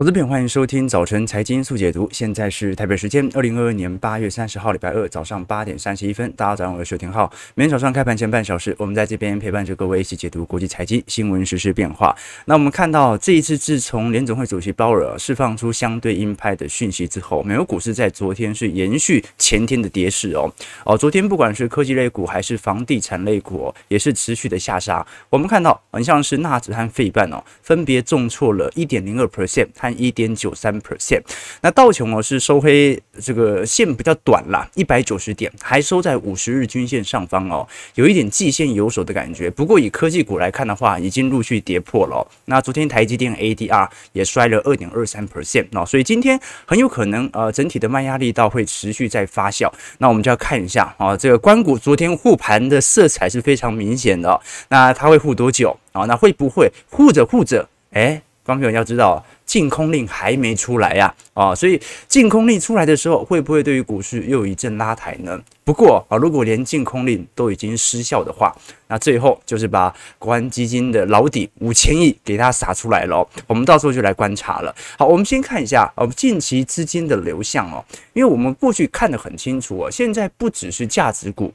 投资朋友，欢迎收听早晨财经速解读。现在是台北时间二零二二年八月三十号礼拜二早上八点三十一分。大家早上好，我是邱廷浩。每天早上开盘前半小时，我们在这边陪伴着各位一起解读国际财经新闻、时事变化。那我们看到这一次，自从联总会主席鲍尔释放出相对鹰派的讯息之后，美国股市在昨天是延续前天的跌势哦。哦，昨天不管是科技类股还是房地产类股，也是持续的下杀。我们看到，很像是纳指和费半哦，分别重挫了一点零二 percent 一点九三 percent，那道琼哦是收黑，这个线比较短啦，一百九十点，还收在五十日均线上方哦，有一点季线有手的感觉。不过以科技股来看的话，已经陆续跌破了。那昨天台积电 ADR 也摔了二点二三 percent 哦，所以今天很有可能呃整体的卖压力道会持续在发酵。那我们就要看一下啊，这个官股昨天护盘的色彩是非常明显的。那它会护多久啊？那会不会护着护着，哎？观众朋友要知道，禁空令还没出来呀，啊，所以禁空令出来的时候，会不会对于股市又有一阵拉抬呢？不过啊，如果连禁空令都已经失效的话，那最后就是把国安基金的老底五千亿给它撒出来了，我们到时候就来观察了。好，我们先看一下啊，近期资金的流向哦，因为我们过去看得很清楚哦，现在不只是价值股。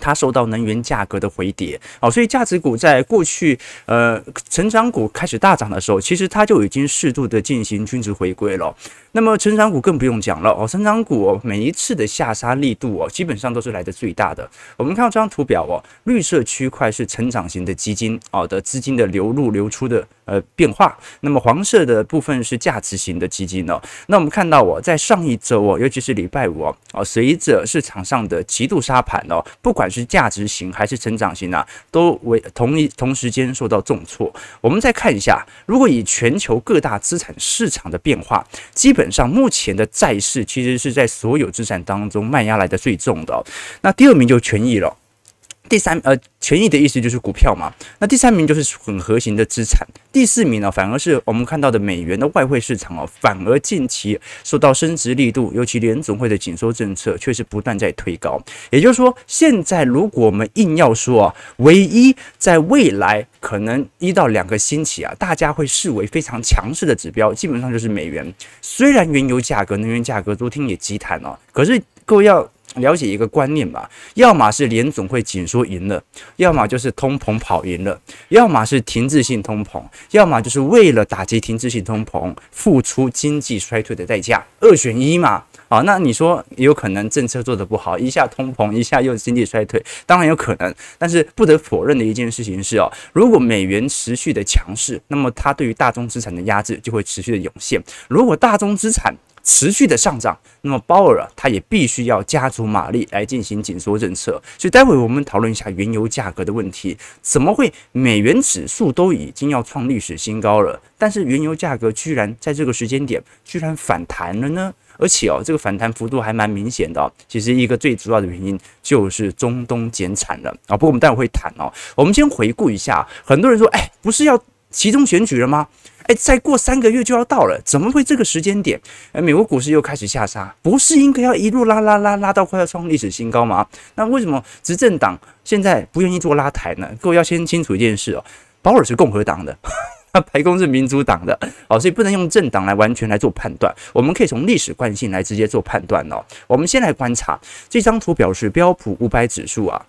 它受到能源价格的回跌，哦，所以价值股在过去，呃，成长股开始大涨的时候，其实它就已经适度的进行均值回归了。那么成长股更不用讲了哦，成长股哦，每一次的下杀力度哦，基本上都是来得最大的。我们看到这张图表哦，绿色区块是成长型的基金哦的资金的流入流出的呃变化，那么黄色的部分是价值型的基金哦。那我们看到哦，在上一周哦，尤其是礼拜五哦，哦，随着市场上的极度杀盘哦，不管是价值型还是成长型啊，都为同一同时间受到重挫。我们再看一下，如果以全球各大资产市场的变化，基本上，目前的债市其实是在所有资产当中卖压来的最重的。那第二名就权益了。第三，呃，权益的意思就是股票嘛。那第三名就是混合型的资产。第四名呢，反而是我们看到的美元的外汇市场哦，反而近期受到升值力度，尤其联总会的紧缩政策，却是不断在推高。也就是说，现在如果我们硬要说啊，唯一在未来可能一到两个星期啊，大家会视为非常强势的指标，基本上就是美元。虽然原油价格、能源价格昨天也急弹哦，可是各位要。了解一个观念吧，要么是联总会紧缩赢了，要么就是通膨跑赢了，要么是停滞性通膨，要么就是为了打击停滞性通膨，付出经济衰退的代价，二选一嘛。啊，那你说有可能政策做得不好，一下通膨，一下又经济衰退，当然有可能。但是不得否认的一件事情是哦，如果美元持续的强势，那么它对于大宗资产的压制就会持续的涌现。如果大宗资产持续的上涨，那么鲍尔他也必须要加足马力来进行紧缩政策。所以待会我们讨论一下原油价格的问题，怎么会美元指数都已经要创历史新高了，但是原油价格居然在这个时间点居然反弹了呢？而且哦，这个反弹幅度还蛮明显的。其实一个最主要的原因就是中东减产了啊。不过我们待会会谈哦。我们先回顾一下，很多人说，哎，不是要集中选举了吗？哎，再过三个月就要到了，怎么会这个时间点？哎，美国股市又开始下杀，不是应该要一路拉拉拉拉到快要创历史新高吗？那为什么执政党现在不愿意做拉抬呢？各位要先清楚一件事哦，鲍尔是共和党的，白宫是民主党的，哦，所以不能用政党来完全来做判断，我们可以从历史惯性来直接做判断哦。我们先来观察这张图，表示标普五百指数啊。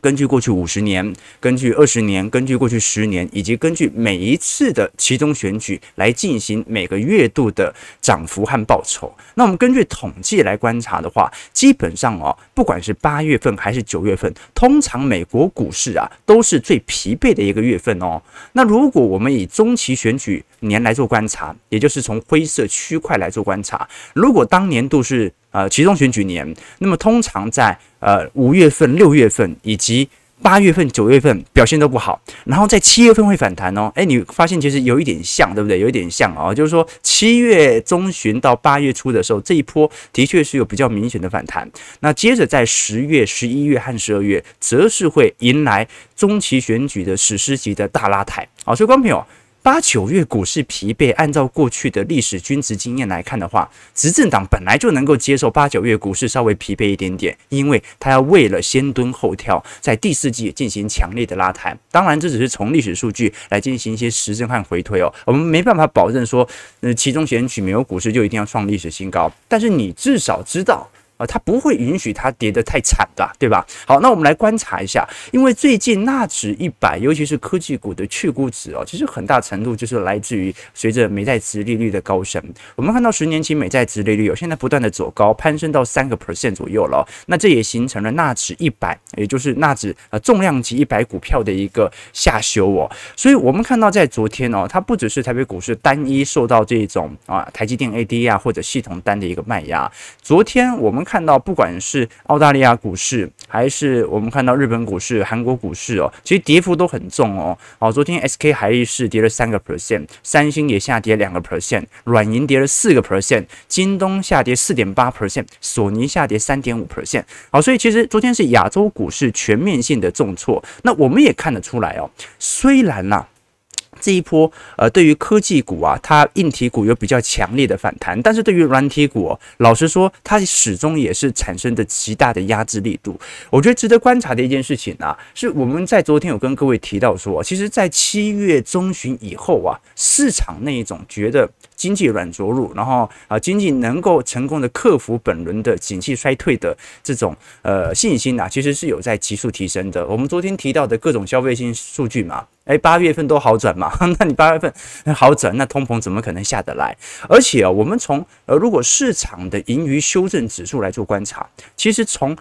根据过去五十年，根据二十年，根据过去十年，以及根据每一次的期中选举来进行每个月度的涨幅和报酬。那我们根据统计来观察的话，基本上哦，不管是八月份还是九月份，通常美国股市啊都是最疲惫的一个月份哦。那如果我们以中期选举年来做观察，也就是从灰色区块来做观察，如果当年度是呃其中选举年，那么通常在呃，五月份、六月份以及八月份、九月份表现都不好，然后在七月份会反弹哦。诶，你发现其实有一点像，对不对？有一点像哦，就是说七月中旬到八月初的时候，这一波的确是有比较明显的反弹。那接着在十月、十一月和十二月，则是会迎来中期选举的史诗级的大拉抬。好，所以观众朋友。八九月股市疲惫，按照过去的历史均值经验来看的话，执政党本来就能够接受八九月股市稍微疲惫一点点，因为他要为了先蹲后跳，在第四季进行强烈的拉抬。当然，这只是从历史数据来进行一些实证和回推哦，我们没办法保证说，呃，其中选举美国股市就一定要创历史新高，但是你至少知道。啊，它不会允许它跌得太惨的，对吧？好，那我们来观察一下，因为最近纳指一百，尤其是科技股的去估值哦，其实很大程度就是来自于随着美债殖利率的高升。我们看到十年期美债殖利率有现在不断的走高，攀升到三个 percent 左右了。那这也形成了纳指一百，也就是纳指呃重量级一百股票的一个下修哦。所以我们看到在昨天哦，它不只是台北股市单一受到这种啊台积电 AD 啊或者系统单的一个卖压，昨天我们。看到不管是澳大利亚股市，还是我们看到日本股市、韩国股市哦，其实跌幅都很重哦。哦，昨天 SK 海力士跌了三个 percent，三星也下跌两个 percent，软银跌了四个 percent，京东下跌四点八 percent，索尼下跌三点五 percent。好，所以其实昨天是亚洲股市全面性的重挫。那我们也看得出来哦，虽然呐、这一波，呃，对于科技股啊，它硬体股有比较强烈的反弹，但是对于软体股，老实说，它始终也是产生的极大的压制力度。我觉得值得观察的一件事情啊，是我们在昨天有跟各位提到说，其实，在七月中旬以后啊，市场那一种觉得经济软着陆，然后啊，经济能够成功的克服本轮的景气衰退的这种呃信心啊，其实是有在急速提升的。我们昨天提到的各种消费性数据嘛。哎，八月份都好转嘛？那你八月份好转，那通膨怎么可能下得来？而且啊，我们从呃，如果市场的盈余修正指数来做观察，其实从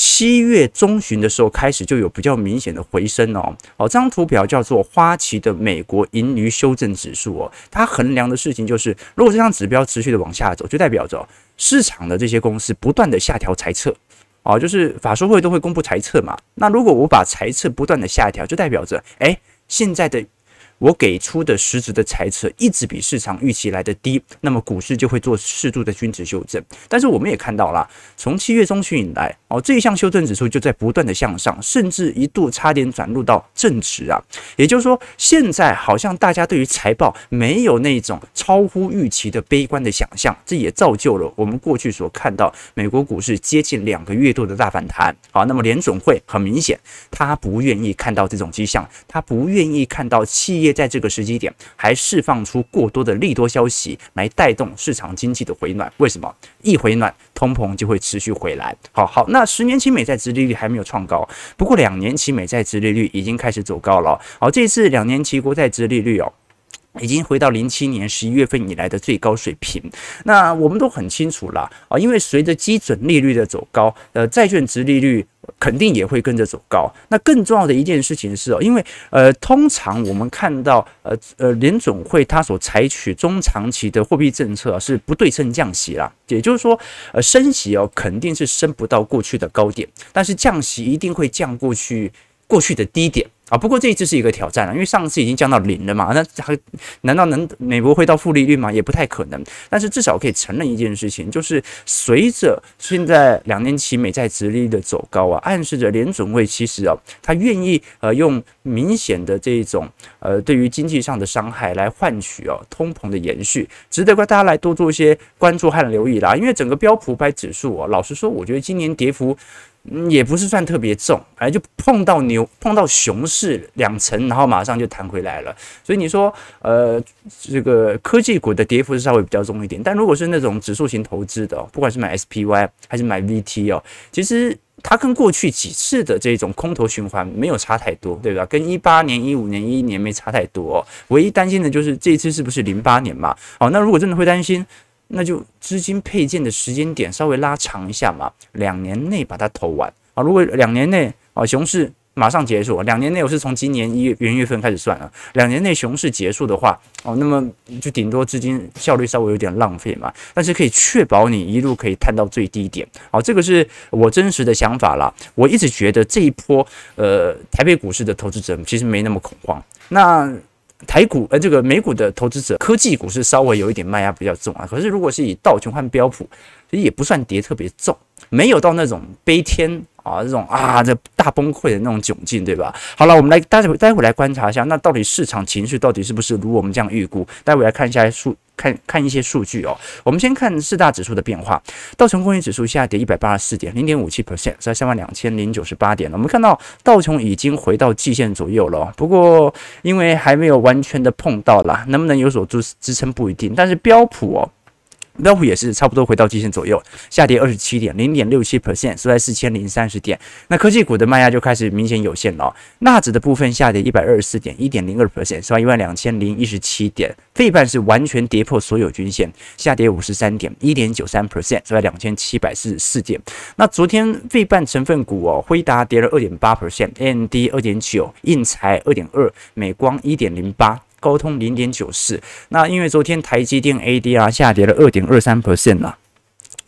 七月中旬的时候开始就有比较明显的回升哦。哦，这张图表叫做花旗的美国盈余修正指数哦，它衡量的事情就是，如果这张指标持续的往下走，就代表着市场的这些公司不断的下调财测。哦，就是法说会都会公布财测嘛。那如果我把财测不断的下调，就代表着，诶。现在的。我给出的实质的猜测一直比市场预期来的低，那么股市就会做适度的均值修正。但是我们也看到了，从七月中旬以来，哦，这一项修正指数就在不断的向上，甚至一度差点转入到正值啊。也就是说，现在好像大家对于财报没有那种超乎预期的悲观的想象，这也造就了我们过去所看到美国股市接近两个月度的大反弹。好，那么联准会很明显，他不愿意看到这种迹象，他不愿意看到企业。在这个时机点，还释放出过多的利多消息来带动市场经济的回暖。为什么？一回暖，通膨就会持续回来。好好，那十年期美债殖利率还没有创高，不过两年期美债殖利率已经开始走高了。好，这次两年期国债殖利率哦。已经回到零七年十一月份以来的最高水平。那我们都很清楚了啊，因为随着基准利率的走高，呃，债券殖利率肯定也会跟着走高。那更重要的一件事情是哦，因为呃，通常我们看到呃呃联总会它所采取中长期的货币政策是不对称降息啦，也就是说呃升息哦肯定是升不到过去的高点，但是降息一定会降过去过去的低点。啊，不过这一次是一个挑战了，因为上次已经降到零了嘛，那还难道能美国会到负利率吗？也不太可能。但是至少可以承认一件事情，就是随着现在两年期美债殖利率的走高啊，暗示着联准会其实啊，他愿意呃用明显的这种呃对于经济上的伤害来换取哦通膨的延续，值得大家来多做一些关注和留意啦。因为整个标普百指数啊，老实说，我觉得今年跌幅。也不是算特别重，反正，就碰到牛，碰到熊市两层，然后马上就弹回来了。所以你说，呃，这个科技股的跌幅是稍微比较重一点，但如果是那种指数型投资的，不管是买 SPY 还是买 VT 哦，其实它跟过去几次的这种空头循环没有差太多，对吧？跟一八年、一五年、一一年没差太多，唯一担心的就是这一次是不是零八年嘛？哦，那如果真的会担心。那就资金配件的时间点稍微拉长一下嘛，两年内把它投完啊。如果两年内啊熊市马上结束，两年内我是从今年一月元月份开始算啊，两年内熊市结束的话哦，那么就顶多资金效率稍微有点浪费嘛，但是可以确保你一路可以探到最低点。好，这个是我真实的想法啦。我一直觉得这一波呃台北股市的投资者其实没那么恐慌。那。台股呃，这个美股的投资者，科技股是稍微有一点卖压比较重啊。可是如果是以道琼和标普，其实也不算跌特别重，没有到那种悲天啊这种啊这大崩溃的那种窘境，对吧？好了，我们来待会待会来观察一下，那到底市场情绪到底是不是如我们这样预估？待会来看一下数。看看一些数据哦，我们先看四大指数的变化。道琼工业指数下跌一百八十四点，零点五七 percent，在三万两千零九十八点。我们看到道琼已经回到季线左右了，不过因为还没有完全的碰到啦，能不能有所支支撑不一定。但是标普哦。标普也是差不多回到季线左右，下跌二十七点，零点六七 percent，收在四千零三十点。那科技股的卖压就开始明显有限了。纳指的部分下跌一百二十四点，一点零二 percent，收在一万两千零一十七点。费半是完全跌破所有均线，下跌五十三点，一点九三 percent，收在两千七百四十四点。那昨天费半成分股哦，辉达跌了二点八 percent，AMD 二点九，应材二点二，美光一点零八。高通零点九四，那因为昨天台积电 ADR 下跌了二点二三 percent 了。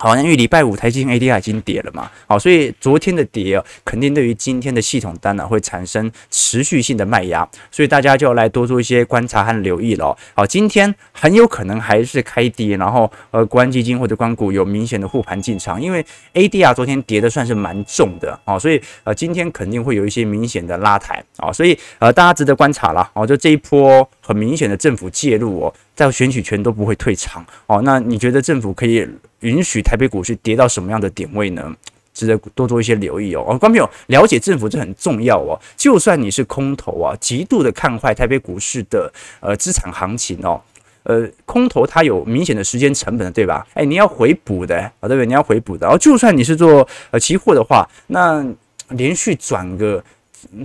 好，像因为礼拜五台积电 ADR 已经跌了嘛，好，所以昨天的跌，肯定对于今天的系统单呢、啊、会产生持续性的卖压，所以大家就要来多做一些观察和留意了。好，今天很有可能还是开低，然后呃，国安基金或者关股有明显的护盘进场，因为 ADR 昨天跌的算是蛮重的啊，所以呃，今天肯定会有一些明显的拉抬啊，所以呃，大家值得观察了哦，就这一波很明显的政府介入哦，在选举权都不会退场哦，那你觉得政府可以？允许台北股市跌到什么样的点位呢？值得多做一些留意哦。哦，观众朋友，了解政府这很重要哦。就算你是空头啊，极度的看坏台北股市的呃资产行情哦，呃，空头它有明显的时间成本的，对吧？哎，你要回补的啊，对不对？你要回补的。然后，就算你是做呃期货的话，那连续转个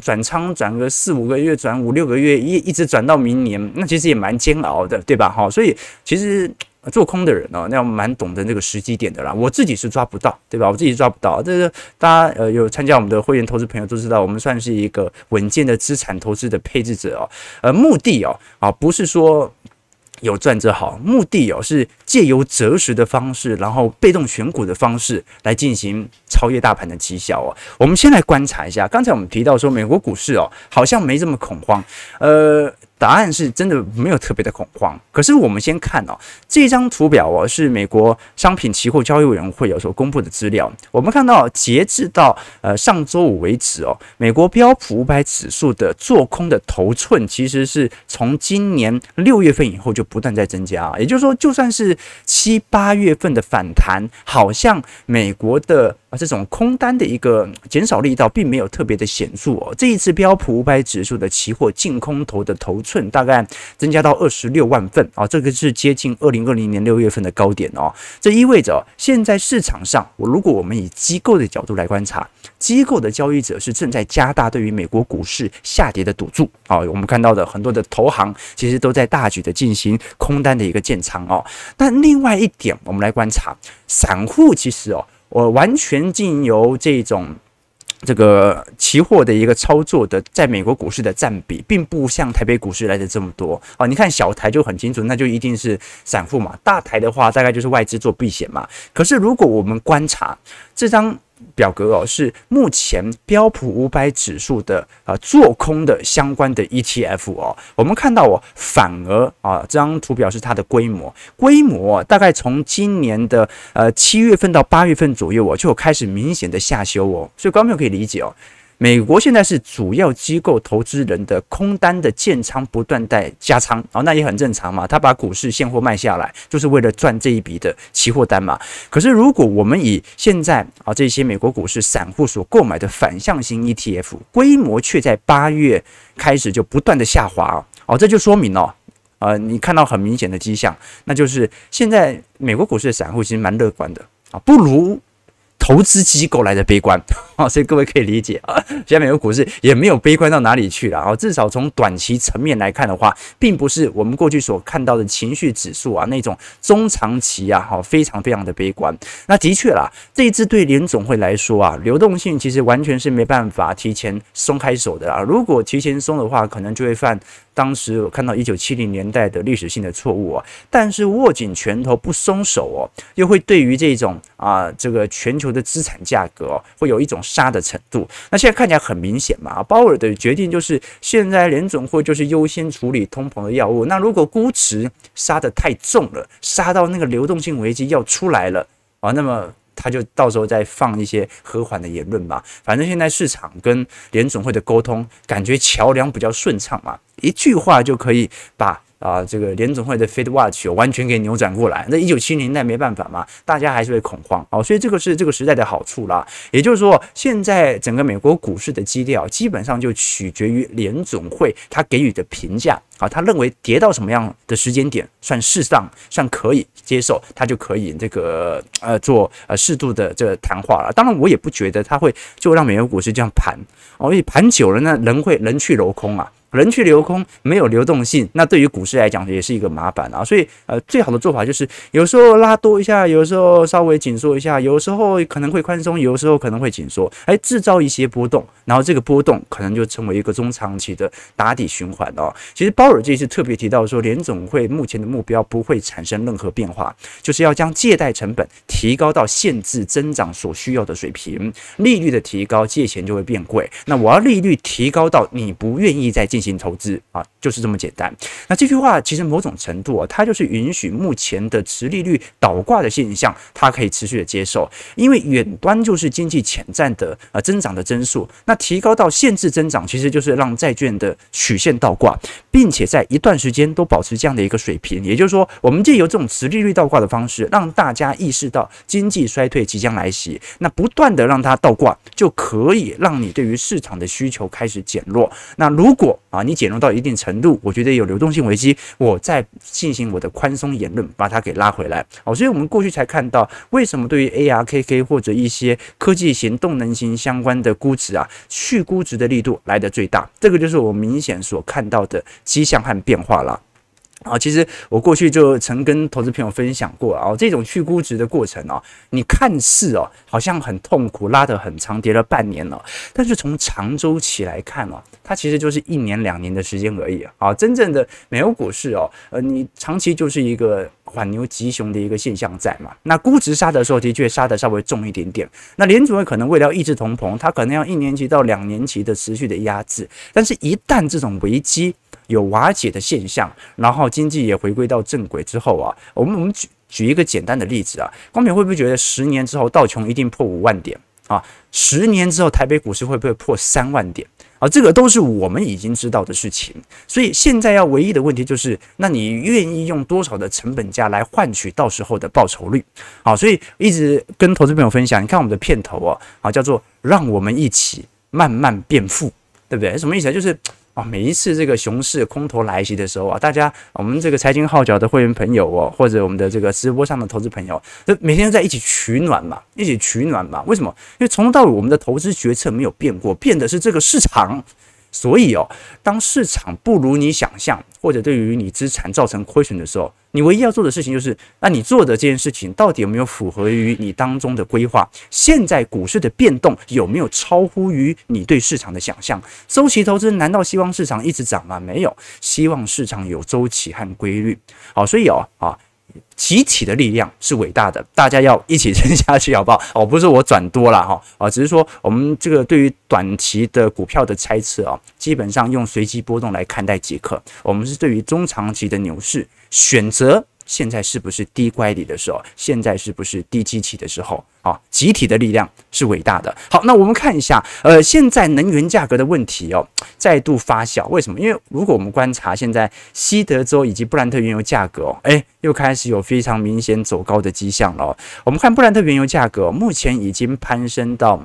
转仓转个四五个月，转五六个月，一一直转到明年，那其实也蛮煎熬的，对吧？哈，所以其实。做空的人呢，那要蛮懂得那个时机点的啦。我自己是抓不到，对吧？我自己抓不到。这个大家呃有参加我们的会员投资朋友都知道，我们算是一个稳健的资产投资的配置者哦。呃，目的哦啊不是说有赚就好，目的哦是借由择时的方式，然后被动选股的方式来进行超越大盘的绩效哦。我们先来观察一下，刚才我们提到说美国股市哦好像没这么恐慌，呃。答案是真的没有特别的恐慌，可是我们先看哦，这张图表哦是美国商品期货交易委员会有所公布的资料。我们看到截至到呃上周五为止哦，美国标普五百指数的做空的头寸其实是从今年六月份以后就不断在增加，也就是说，就算是七八月份的反弹，好像美国的。这种空单的一个减少力道并没有特别的显著哦。这一次标普五百指数的期货净空头的头寸大概增加到二十六万份啊，这个是接近二零二零年六月份的高点哦。这意味着现在市场上，我如果我们以机构的角度来观察，机构的交易者是正在加大对于美国股市下跌的赌注啊。我们看到的很多的投行其实都在大举的进行空单的一个建仓哦。但另外一点，我们来观察散户其实哦。我完全经由这种这个期货的一个操作的，在美国股市的占比，并不像台北股市来的这么多啊。你看小台就很清楚，那就一定是散户嘛。大台的话，大概就是外资做避险嘛。可是如果我们观察这张。表格哦，是目前标普五百指数的啊做空的相关的 ETF 哦，我们看到哦，反而啊这张图表是它的规模，规模大概从今年的呃七月份到八月份左右哦，就有开始明显的下修哦，所以观众朋友可以理解哦。美国现在是主要机构投资人的空单的建仓不断在加仓，哦，那也很正常嘛。他把股市现货卖下来，就是为了赚这一笔的期货单嘛。可是如果我们以现在啊这些美国股市散户所购买的反向型 ETF 规模，却在八月开始就不断的下滑哦，这就说明哦，呃，你看到很明显的迹象，那就是现在美国股市的散户其实蛮乐观的啊，不如。投资机构来的悲观啊，所以各位可以理解啊，现在美国股市也没有悲观到哪里去了啊。至少从短期层面来看的话，并不是我们过去所看到的情绪指数啊那种中长期啊哈非常非常的悲观。那的确啦，这一支对联总会来说啊，流动性其实完全是没办法提前松开手的啊。如果提前松的话，可能就会犯当时我看到一九七零年代的历史性的错误啊，但是握紧拳头不松手哦，又会对于这种啊这个全球的资产价格哦，会有一种杀的程度。那现在看起来很明显嘛，鲍尔的决定就是现在联总会就是优先处理通膨的药物。那如果估值杀得太重了，杀到那个流动性危机要出来了啊，那么。他就到时候再放一些和缓的言论吧，反正现在市场跟联总会的沟通感觉桥梁比较顺畅嘛，一句话就可以把。啊，这个联总会的 Fed Watch 完全给扭转过来。那一九七零年代没办法嘛，大家还是会恐慌哦，所以这个是这个时代的好处啦。也就是说，现在整个美国股市的基调基本上就取决于联总会他给予的评价啊，他认为跌到什么样的时间点算适当，算可以接受，他就可以这个呃做呃适度的这个谈话了。当然，我也不觉得他会就让美国股市这样盘哦，因为盘久了呢，人会人去楼空啊。人去流空，没有流动性，那对于股市来讲也是一个麻烦啊。所以，呃，最好的做法就是有时候拉多一下，有时候稍微紧缩一下，有时候可能会宽松，有时候可能会紧缩，哎，制造一些波动，然后这个波动可能就成为一个中长期的打底循环哦。其实鲍尔这次特别提到说，联总会目前的目标不会产生任何变化，就是要将借贷成本提高到限制增长所需要的水平，利率的提高，借钱就会变贵。那我要利率提高到你不愿意再进。进行投资啊，就是这么简单。那这句话其实某种程度啊，它就是允许目前的持利率倒挂的现象，它可以持续的接受，因为远端就是经济潜在的呃增长的增速。那提高到限制增长，其实就是让债券的曲线倒挂，并且在一段时间都保持这样的一个水平。也就是说，我们借由这种持利率倒挂的方式，让大家意识到经济衰退即将来袭。那不断的让它倒挂，就可以让你对于市场的需求开始减弱。那如果啊，你减弱到一定程度，我觉得有流动性危机，我再进行我的宽松言论，把它给拉回来。哦，所以我们过去才看到，为什么对于 ARKK 或者一些科技型、动能型相关的估值啊，去估值的力度来得最大，这个就是我明显所看到的迹象和变化了。啊，其实我过去就曾跟投资朋友分享过啊，这种去估值的过程啊，你看似哦好像很痛苦，拉得很长，跌了半年了，但是从长周期来看哦，它其实就是一年两年的时间而已啊。真正的美国股市哦，呃，你长期就是一个缓牛急熊的一个现象在嘛。那估值杀的时候，的确杀得稍微重一点点。那联储会可能为了抑制通膨，它可能要一年期到两年期的持续的压制，但是一旦这种危机，有瓦解的现象，然后经济也回归到正轨之后啊，我们我们举举一个简单的例子啊，光平会不会觉得十年之后道琼一定破五万点啊？十年之后台北股市会不会破三万点啊？这个都是我们已经知道的事情。所以现在要唯一的问题就是，那你愿意用多少的成本价来换取到时候的报酬率？好，所以一直跟投资朋友分享，你看我们的片头啊，啊叫做让我们一起慢慢变富，对不对？什么意思？就是。啊，每一次这个熊市空头来袭的时候啊，大家我们这个财经号角的会员朋友哦，或者我们的这个直播上的投资朋友，就每天在一起取暖嘛，一起取暖嘛。为什么？因为从头到尾我们的投资决策没有变过，变的是这个市场。所以哦，当市场不如你想象，或者对于你资产造成亏损的时候，你唯一要做的事情就是，那你做的这件事情到底有没有符合于你当中的规划？现在股市的变动有没有超乎于你对市场的想象？周期投资难道希望市场一直涨吗？没有，希望市场有周期和规律。好，所以哦，啊。集体的力量是伟大的，大家要一起撑下去，好不好？哦，不是我转多了哈，啊，只是说我们这个对于短期的股票的猜测啊，基本上用随机波动来看待即可。我们是对于中长期的牛市选择。现在是不是低乖离的时候？现在是不是低基期的时候？啊，集体的力量是伟大的。好，那我们看一下，呃，现在能源价格的问题哦，再度发酵。为什么？因为如果我们观察现在西德州以及布兰特原油价格哦，诶，又开始有非常明显走高的迹象了。我们看布兰特原油价格，目前已经攀升到。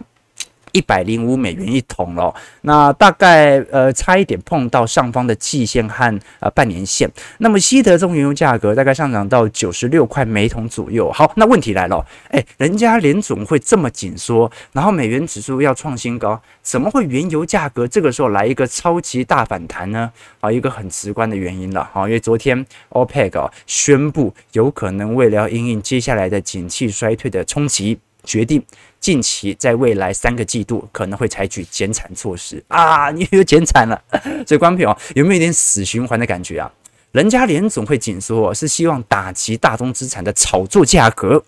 一百零五美元一桶了，那大概呃差一点碰到上方的季线和呃半年线。那么西德中原油价格大概上涨到九十六块每桶左右。好，那问题来了，诶，人家联总会这么紧缩，然后美元指数要创新高，怎么会原油价格这个时候来一个超级大反弹呢？啊，一个很直观的原因了，哈，因为昨天 OPEC 啊宣布有可能为了因应接下来的景气衰退的冲击，决定。近期在未来三个季度可能会采取减产措施啊，你又减产了，所以观众朋友有没有一点死循环的感觉啊？人家联总会紧缩是希望打击大宗资产的炒作价格，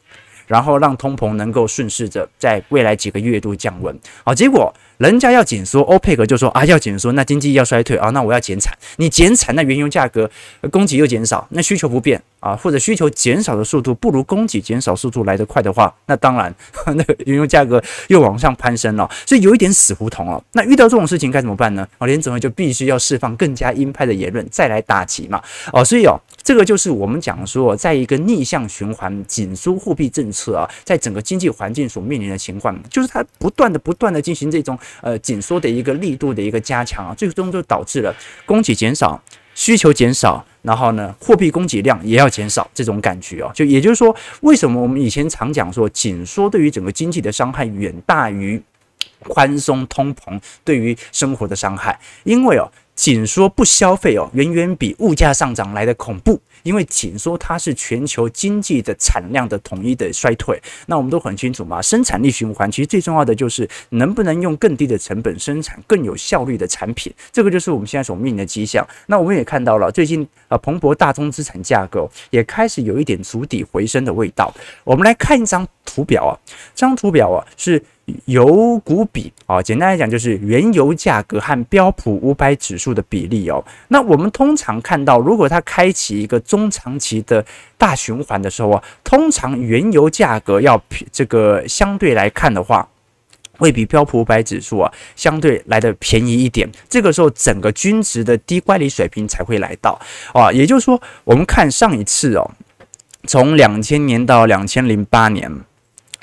然后让通膨能够顺势着在未来几个月度降温，好，结果。人家要紧缩，欧佩克就说啊，要紧缩，那经济要衰退啊，那我要减产。你减产，那原油价格供给又减少，那需求不变啊，或者需求减少的速度不如供给减少速度来得快的话，那当然 那个原油价格又往上攀升了，所以有一点死胡同了。那遇到这种事情该怎么办呢？啊，联总就必须要释放更加鹰派的言论，再来打击嘛。哦，所以哦，这个就是我们讲说，在一个逆向循环紧缩货币政策啊，在整个经济环境所面临的情况，就是它不断的不断的进行这种。呃，紧缩的一个力度的一个加强啊，最终就导致了供给减少、需求减少，然后呢，货币供给量也要减少，这种感觉哦，就也就是说，为什么我们以前常讲说，紧缩对于整个经济的伤害远大于宽松通膨对于生活的伤害？因为哦。紧缩不消费哦，远远比物价上涨来的恐怖。因为紧缩它是全球经济的产量的统一的衰退。那我们都很清楚嘛，生产力循环其实最重要的就是能不能用更低的成本生产更有效率的产品。这个就是我们现在所面临的迹象。那我们也看到了，最近啊，彭博大宗资产价格也开始有一点足底回升的味道。我们来看一张图表啊，这张图表啊是。油股比啊，简单来讲就是原油价格和标普五百指数的比例哦。那我们通常看到，如果它开启一个中长期的大循环的时候啊，通常原油价格要这个相对来看的话，会比标普五百指数啊相对来的便宜一点。这个时候，整个均值的低乖离水平才会来到啊。也就是说，我们看上一次哦，从两千年到两千零八年。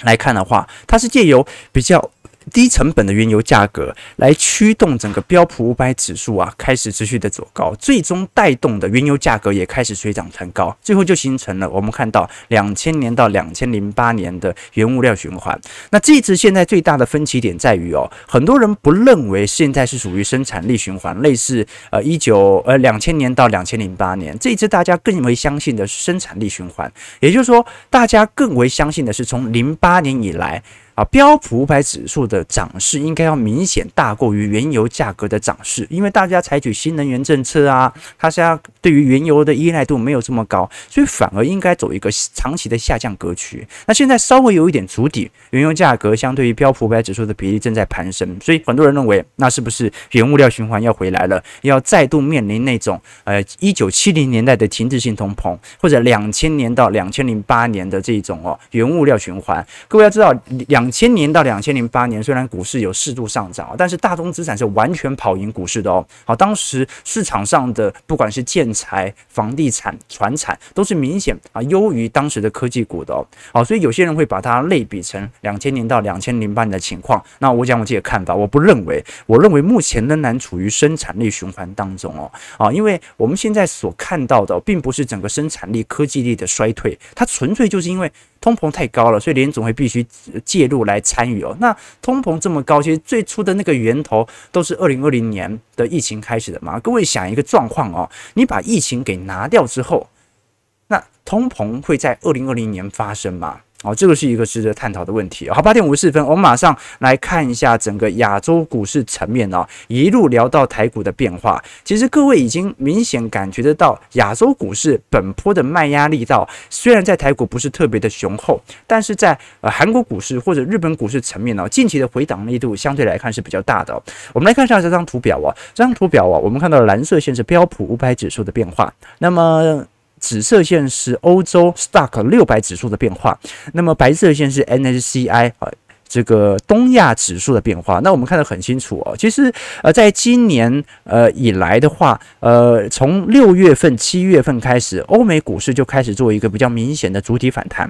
来看的话，它是借由比较。低成本的原油价格来驱动整个标普五百指数啊，开始持续的走高，最终带动的原油价格也开始水涨船高，最后就形成了我们看到两千年到两千零八年的原物料循环。那这一次现在最大的分歧点在于哦，很多人不认为现在是属于生产力循环，类似呃一九呃两千年到两千零八年这一次，大家更为相信的是生产力循环，也就是说，大家更为相信的是从零八年以来。啊，标普五百指数的涨势应该要明显大过于原油价格的涨势，因为大家采取新能源政策啊，它现在对于原油的依赖度没有这么高，所以反而应该走一个长期的下降格局。那现在稍微有一点足底，原油价格相对于标普五百指数的比例正在攀升，所以很多人认为，那是不是原物料循环要回来了，要再度面临那种呃一九七零年代的停滞性通膨，或者两千年到两千零八年的这种哦原物料循环？各位要知道两。两千年到两千零八年，虽然股市有适度上涨，但是大宗资产是完全跑赢股市的哦。好，当时市场上的不管是建材、房地产、传产，都是明显啊优于当时的科技股的哦。好，所以有些人会把它类比成两千年到两千零八年的情况。那我讲我自己的看法，我不认为，我认为目前仍然处于生产力循环当中哦。啊，因为我们现在所看到的，并不是整个生产力、科技力的衰退，它纯粹就是因为。通膨太高了，所以联总会必须介入来参与哦。那通膨这么高，其实最初的那个源头都是二零二零年的疫情开始的嘛。各位想一个状况哦，你把疫情给拿掉之后，那通膨会在二零二零年发生吗？哦，这个是一个值得探讨的问题。好，八点五十四分，我们马上来看一下整个亚洲股市层面哦，一路聊到台股的变化。其实各位已经明显感觉得到，亚洲股市本波的卖压力道，虽然在台股不是特别的雄厚，但是在呃韩国股市或者日本股市层面哦，近期的回档力度相对来看是比较大的。我们来看一下这张图表哦，这张图表哦，我们看到蓝色线是标普五百指数的变化，那么。紫色线是欧洲 Stock 六百指数的变化，那么白色线是 MSCI 啊，这个东亚指数的变化。那我们看得很清楚哦，其实呃，在今年呃以来的话，呃，从六月份、七月份开始，欧美股市就开始做一个比较明显的主体反弹，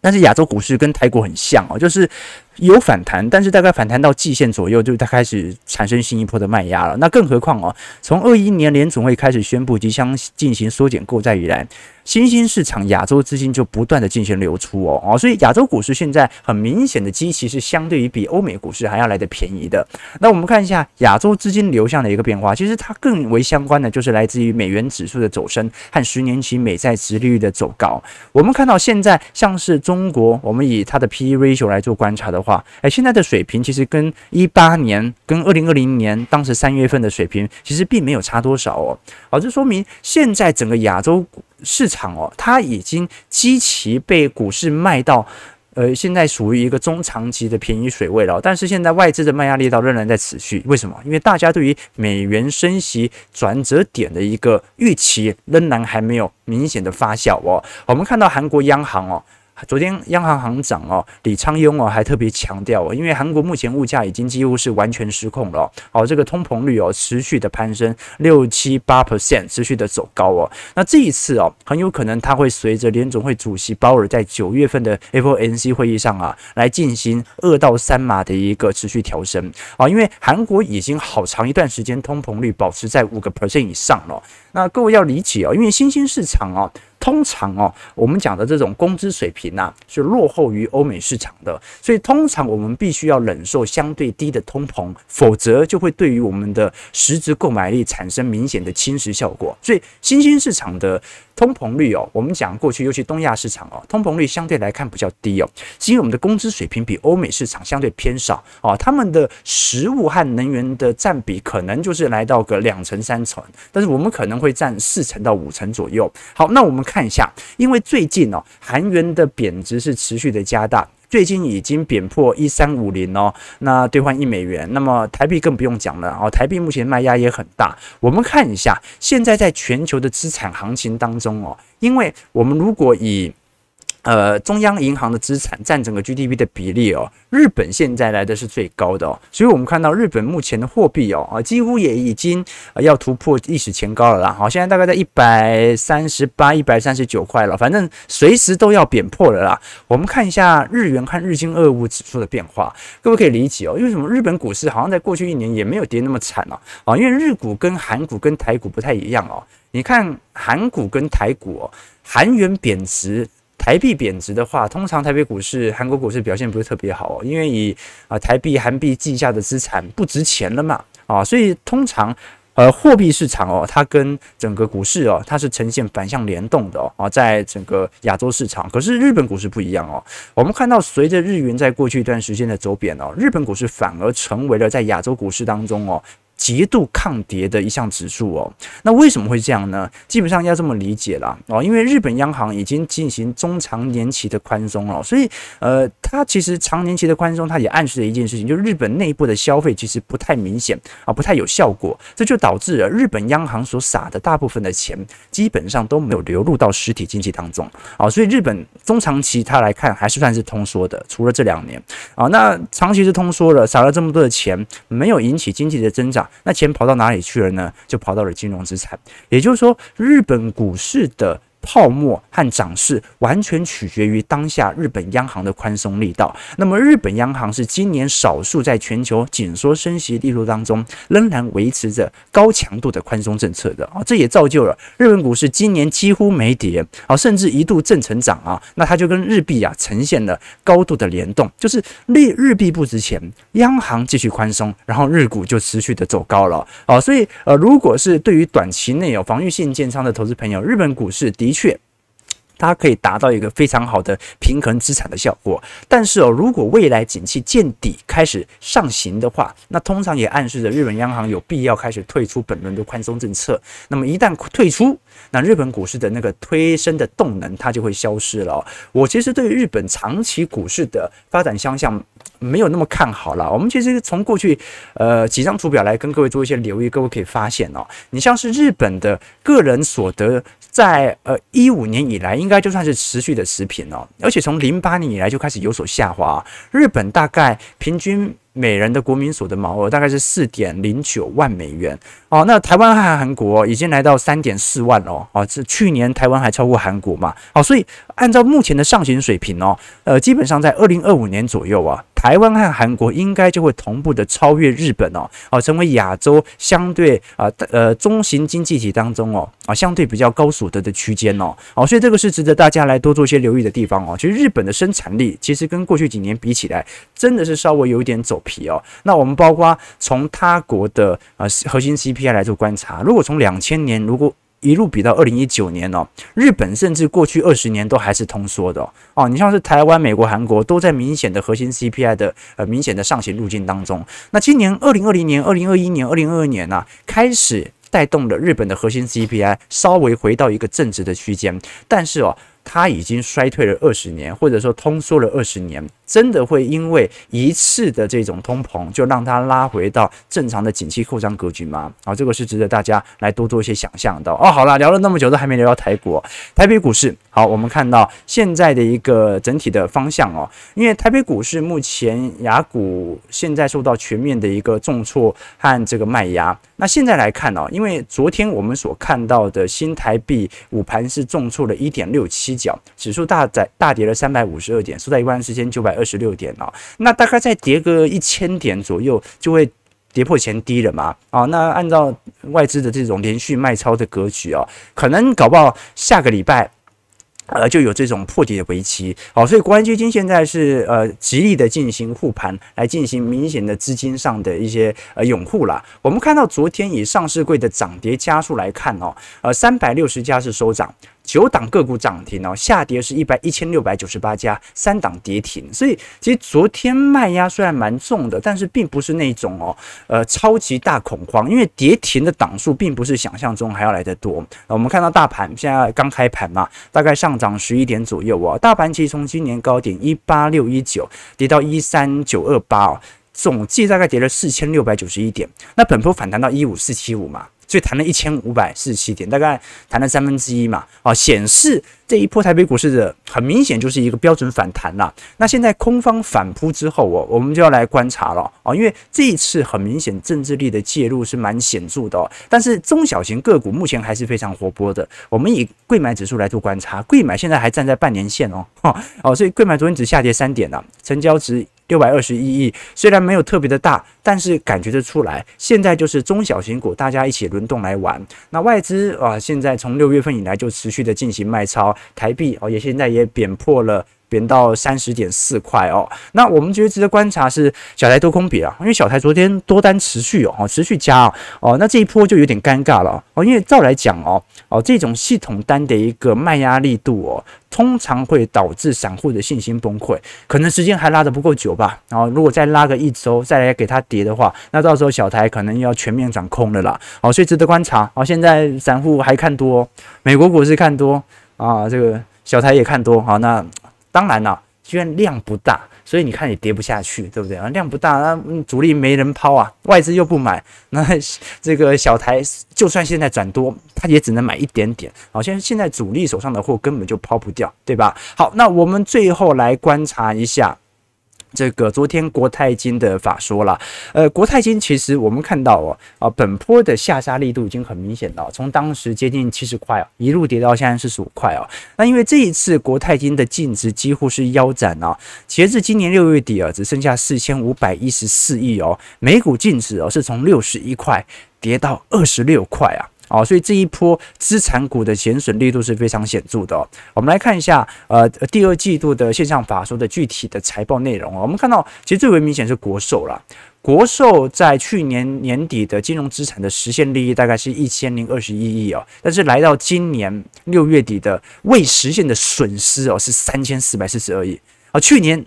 但是亚洲股市跟台股很像哦，就是。有反弹，但是大概反弹到季线左右，就它开始产生新一波的卖压了。那更何况哦，从二一年联总会开始宣布即将进行缩减购债以来，新兴市场亚洲资金就不断的进行流出哦哦，所以亚洲股市现在很明显的基期是相对于比欧美股市还要来得便宜的。那我们看一下亚洲资金流向的一个变化，其实它更为相关的就是来自于美元指数的走升和十年期美债殖利率的走高。我们看到现在像是中国，我们以它的 P/E ratio 来做观察的。话，哎，现在的水平其实跟一八年、跟二零二零年当时三月份的水平其实并没有差多少哦。好，这说明现在整个亚洲市场哦，它已经极其被股市卖到。呃，现在属于一个中长期的便宜水位了，但是现在外资的卖压力道仍然在持续。为什么？因为大家对于美元升息转折点的一个预期仍然还没有明显的发酵哦。我们看到韩国央行哦。昨天央行行长哦李昌镕哦还特别强调哦，因为韩国目前物价已经几乎是完全失控了哦，这个通膨率哦持续的攀升六七八 percent，持续的走高哦。那这一次哦很有可能它会随着联总会主席鲍尔在九月份的 FOMC 会议上啊来进行二到三码的一个持续调升啊，因为韩国已经好长一段时间通膨率保持在五个 percent 以上了。那各位要理解哦，因为新兴市场哦。通常哦，我们讲的这种工资水平呐，是落后于欧美市场的，所以通常我们必须要忍受相对低的通膨，否则就会对于我们的实质购买力产生明显的侵蚀效果。所以新兴市场的通膨率哦，我们讲过去，尤其东亚市场哦，通膨率相对来看比较低哦，是因为我们的工资水平比欧美市场相对偏少哦，他们的食物和能源的占比可能就是来到个两成三成，但是我们可能会占四成到五成左右。好，那我们看一下，因为最近哦，韩元的贬值是持续的加大，最近已经贬破一三五零哦，那兑换一美元，那么台币更不用讲了哦，台币目前卖压也很大。我们看一下，现在在全球的资产行情当中哦，因为我们如果以呃，中央银行的资产占整个 GDP 的比例哦，日本现在来的是最高的哦，所以我们看到日本目前的货币哦，啊，几乎也已经要突破历史前高了啦。好，现在大概在一百三十八、一百三十九块了，反正随时都要贬破了啦。我们看一下日元和日经二五指数的变化，各位可以理解哦，因为什么？日本股市好像在过去一年也没有跌那么惨哦，啊，因为日股跟韩股跟台股不太一样哦。你看韩股跟台股哦，韩元贬值。台币贬值的话，通常台北股市、韩国股市表现不是特别好，因为以啊台币、韩币计价的资产不值钱了嘛，啊，所以通常呃货币市场哦，它跟整个股市哦，它是呈现反向联动的哦，啊，在整个亚洲市场，可是日本股市不一样哦，我们看到随着日元在过去一段时间的走贬哦，日本股市反而成为了在亚洲股市当中哦。极度抗跌的一项指数哦，那为什么会这样呢？基本上要这么理解啦。哦，因为日本央行已经进行中长年期的宽松了，所以呃，它其实长年期的宽松，它也暗示了一件事情，就是日本内部的消费其实不太明显啊，不太有效果，这就导致了日本央行所撒的大部分的钱基本上都没有流入到实体经济当中。啊，所以日本中长期它来看还是算是通缩的，除了这两年。啊，那长期是通缩了，撒了这么多的钱，没有引起经济的增长。那钱跑到哪里去了呢？就跑到了金融资产，也就是说，日本股市的。泡沫和涨势完全取决于当下日本央行的宽松力道。那么，日本央行是今年少数在全球紧缩升息力度当中仍然维持着高强度的宽松政策的啊，这也造就了日本股市今年几乎没跌啊，甚至一度正成长啊。那它就跟日币啊呈现了高度的联动，就是日日币不值钱，央行继续宽松，然后日股就持续的走高了啊。所以呃，如果是对于短期内有防御性建仓的投资朋友，日本股市的。的确，它可以达到一个非常好的平衡资产的效果。但是哦，如果未来景气见底开始上行的话，那通常也暗示着日本央行有必要开始退出本轮的宽松政策。那么一旦退出，那日本股市的那个推升的动能它就会消失了。我其实对于日本长期股市的发展方向没有那么看好了。我们其实从过去呃几张图表来跟各位做一些留意，各位可以发现哦，你像是日本的个人所得。在呃一五年以来，应该就算是持续的持平哦，而且从零八年以来就开始有所下滑。日本大概平均每人的国民所得毛额大概是四点零九万美元哦，那台湾和韩国已经来到三点四万哦，哦，这去年台湾还超过韩国嘛，哦，所以按照目前的上行水平哦，呃，基本上在二零二五年左右啊。台湾和韩国应该就会同步的超越日本哦，哦，成为亚洲相对啊呃中型经济体当中哦啊相对比较高所得的区间哦，哦，所以这个是值得大家来多做一些留意的地方哦。其实日本的生产力其实跟过去几年比起来，真的是稍微有一点走皮哦。那我们包括从他国的呃核心 CPI 来做观察，如果从两千年如果一路比到二零一九年哦，日本甚至过去二十年都还是通缩的哦。哦，你像是台湾、美国、韩国都在明显的核心 CPI 的呃明显的上行路径当中。那今年二零二零年、二零二一年、二零二二年呢、啊，开始带动了日本的核心 CPI 稍微回到一个正值的区间，但是哦，它已经衰退了二十年，或者说通缩了二十年。真的会因为一次的这种通膨，就让它拉回到正常的景气扩张格局吗？啊，这个是值得大家来多做一些想象的哦。好了，聊了那么久都还没聊到台股，台北股市。好，我们看到现在的一个整体的方向哦，因为台北股市目前雅股现在受到全面的一个重挫和这个卖压。那现在来看哦，因为昨天我们所看到的新台币午盘是重挫了一点六七角，指数大在大跌了三百五十二点，收在一万四千九百二十六点哦，那大概再跌个一千点左右，就会跌破前低了嘛？啊，那按照外资的这种连续卖超的格局哦，可能搞不好下个礼拜。呃，就有这种破底的危机，好，所以国安基金现在是呃极力的进行护盘，来进行明显的资金上的一些呃拥护啦。我们看到昨天以上市柜的涨跌家数来看哦，呃，三百六十家是收涨。九档个股涨停哦，下跌是一百一千六百九十八家，三档跌停。所以其实昨天卖压虽然蛮重的，但是并不是那种哦，呃，超级大恐慌，因为跌停的档数并不是想象中还要来得多。我们看到大盘现在刚开盘嘛，大概上涨十一点左右哦。大盘其实从今年高点一八六一九跌到一三九二八哦，总计大概跌了四千六百九十一点。那本波反弹到一五四七五嘛。所以弹了一千五百四十七点，大概弹了三分之一嘛，啊，显示这一波台北股市的很明显就是一个标准反弹啦。那现在空方反扑之后哦，我们就要来观察了啊，因为这一次很明显政治力的介入是蛮显著的哦。但是中小型个股目前还是非常活泼的。我们以贵买指数来做观察，贵买现在还站在半年线哦，哦，所以贵买昨天只下跌三点了，成交值。六百二十一亿，虽然没有特别的大，但是感觉得出来，现在就是中小型股大家一起轮动来玩。那外资啊，现在从六月份以来就持续的进行卖超，台币哦也现在也贬破了。贬到三十点四块哦，那我们觉得值得观察是小台多空比啊，因为小台昨天多单持续哦，持续加哦，哦，那这一波就有点尴尬了哦，因为照来讲哦，哦这种系统单的一个卖压力度哦，通常会导致散户的信心崩溃，可能时间还拉得不够久吧，然后如果再拉个一周再来给它跌的话，那到时候小台可能要全面转空了啦，哦，所以值得观察。哦，现在散户还看多，美国股市看多啊，这个小台也看多，好那。当然了，因为量不大，所以你看也跌不下去，对不对啊？量不大，那主力没人抛啊，外资又不买，那这个小台就算现在转多，它也只能买一点点。好，像现在主力手上的货根本就抛不掉，对吧？好，那我们最后来观察一下。这个昨天国泰金的法说了，呃，国泰金其实我们看到哦，啊，本波的下杀力度已经很明显了，从当时接近七十块哦，一路跌到现在四十五块哦。那因为这一次国泰金的净值几乎是腰斩啊，截至今年六月底啊，只剩下四千五百一十四亿哦，每股净值哦是从六十一块跌到二十六块啊。哦，所以这一波资产股的减损力度是非常显著的。我们来看一下，呃，第二季度的线上法说的具体的财报内容哦。我们看到，其实最为明显是国寿啦。国寿在去年年底的金融资产的实现利益大概是一千零二十一亿哦，但是来到今年六月底的未实现的损失哦是三千四百四十二亿啊。去年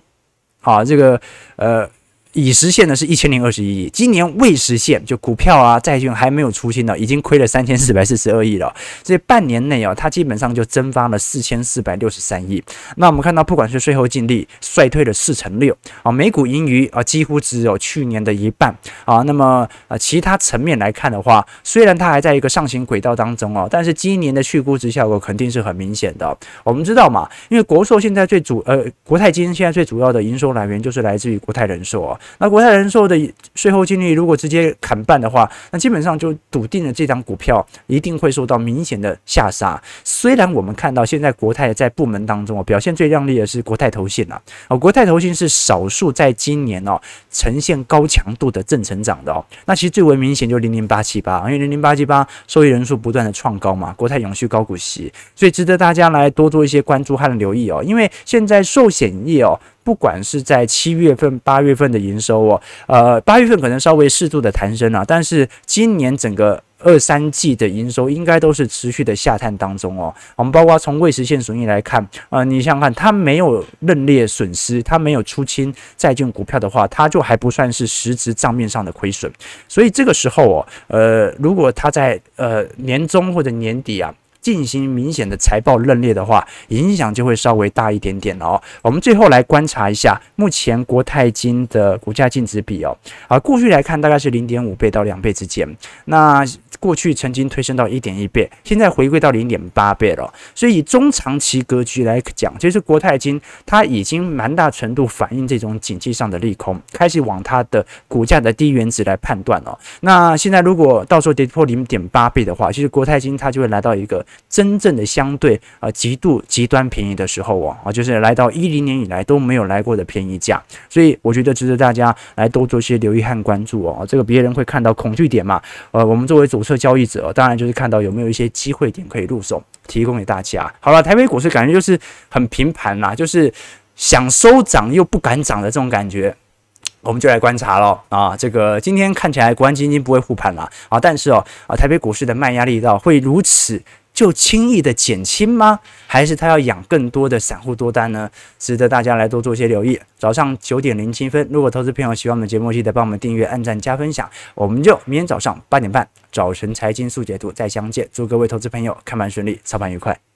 啊，这个呃。已实现的是一千零二十一亿，今年未实现，就股票啊、债券还没有出清呢，已经亏了三千四百四十二亿了。所以半年内啊，它基本上就蒸发了四千四百六十三亿。那我们看到，不管是税后净利衰退了四成六啊，每股盈余啊几乎只有去年的一半啊。那么啊，其他层面来看的话，虽然它还在一个上行轨道当中哦，但是今年的去估值效果肯定是很明显的。我们知道嘛，因为国寿现在最主呃国泰金现在最主要的营收来源就是来自于国泰人寿哦。那国泰人寿的税后净利如果直接砍半的话，那基本上就笃定了这张股票一定会受到明显的下杀。虽然我们看到现在国泰在部门当中哦，表现最亮丽的是国泰投信啊，哦，国泰投信是少数在今年哦呈现高强度的正成长的哦。那其实最为明显就零零八七八，因为零零八七八受益人数不断的创高嘛，国泰永续高股息，所以值得大家来多做一些关注和留意哦。因为现在寿险业哦。不管是在七月份、八月份的营收哦，呃，八月份可能稍微适度的弹升啊，但是今年整个二三季的营收应该都是持续的下探当中哦。我们包括从未实现损益来看，呃，你想想看，它没有认列损失，它没有出清债券股票的话，它就还不算是实质账面上的亏损。所以这个时候哦，呃，如果它在呃年中或者年底啊。进行明显的财报认列的话，影响就会稍微大一点点哦。我们最后来观察一下目前国泰金的股价净值比哦，啊，过去来看大概是零点五倍到两倍之间。那过去曾经推升到一点一倍，现在回归到零点八倍了。所以以中长期格局来讲，其实国泰金它已经蛮大程度反映这种经济上的利空，开始往它的股价的低原值来判断了。那现在如果到时候跌破零点八倍的话，其实国泰金它就会来到一个。真正的相对啊极度极端便宜的时候哦啊，就是来到一零年以来都没有来过的便宜价，所以我觉得值得大家来多做些留意和关注哦。这个别人会看到恐惧点嘛？呃，我们作为左交易者，当然就是看到有没有一些机会点可以入手，提供给大家。好了，台北股市感觉就是很平盘啦，就是想收涨又不敢涨的这种感觉。我们就来观察了啊，这个今天看起来国安基金不会护盘了啊，但是哦啊，台北股市的卖压力道会如此就轻易的减轻吗？还是他要养更多的散户多单呢？值得大家来多做些留意。早上九点零七分，如果投资朋友喜欢我们节目，记得帮我们订阅、按赞、加分享。我们就明天早上八点半早晨财经速解读再相见。祝各位投资朋友看盘顺利，操盘愉快。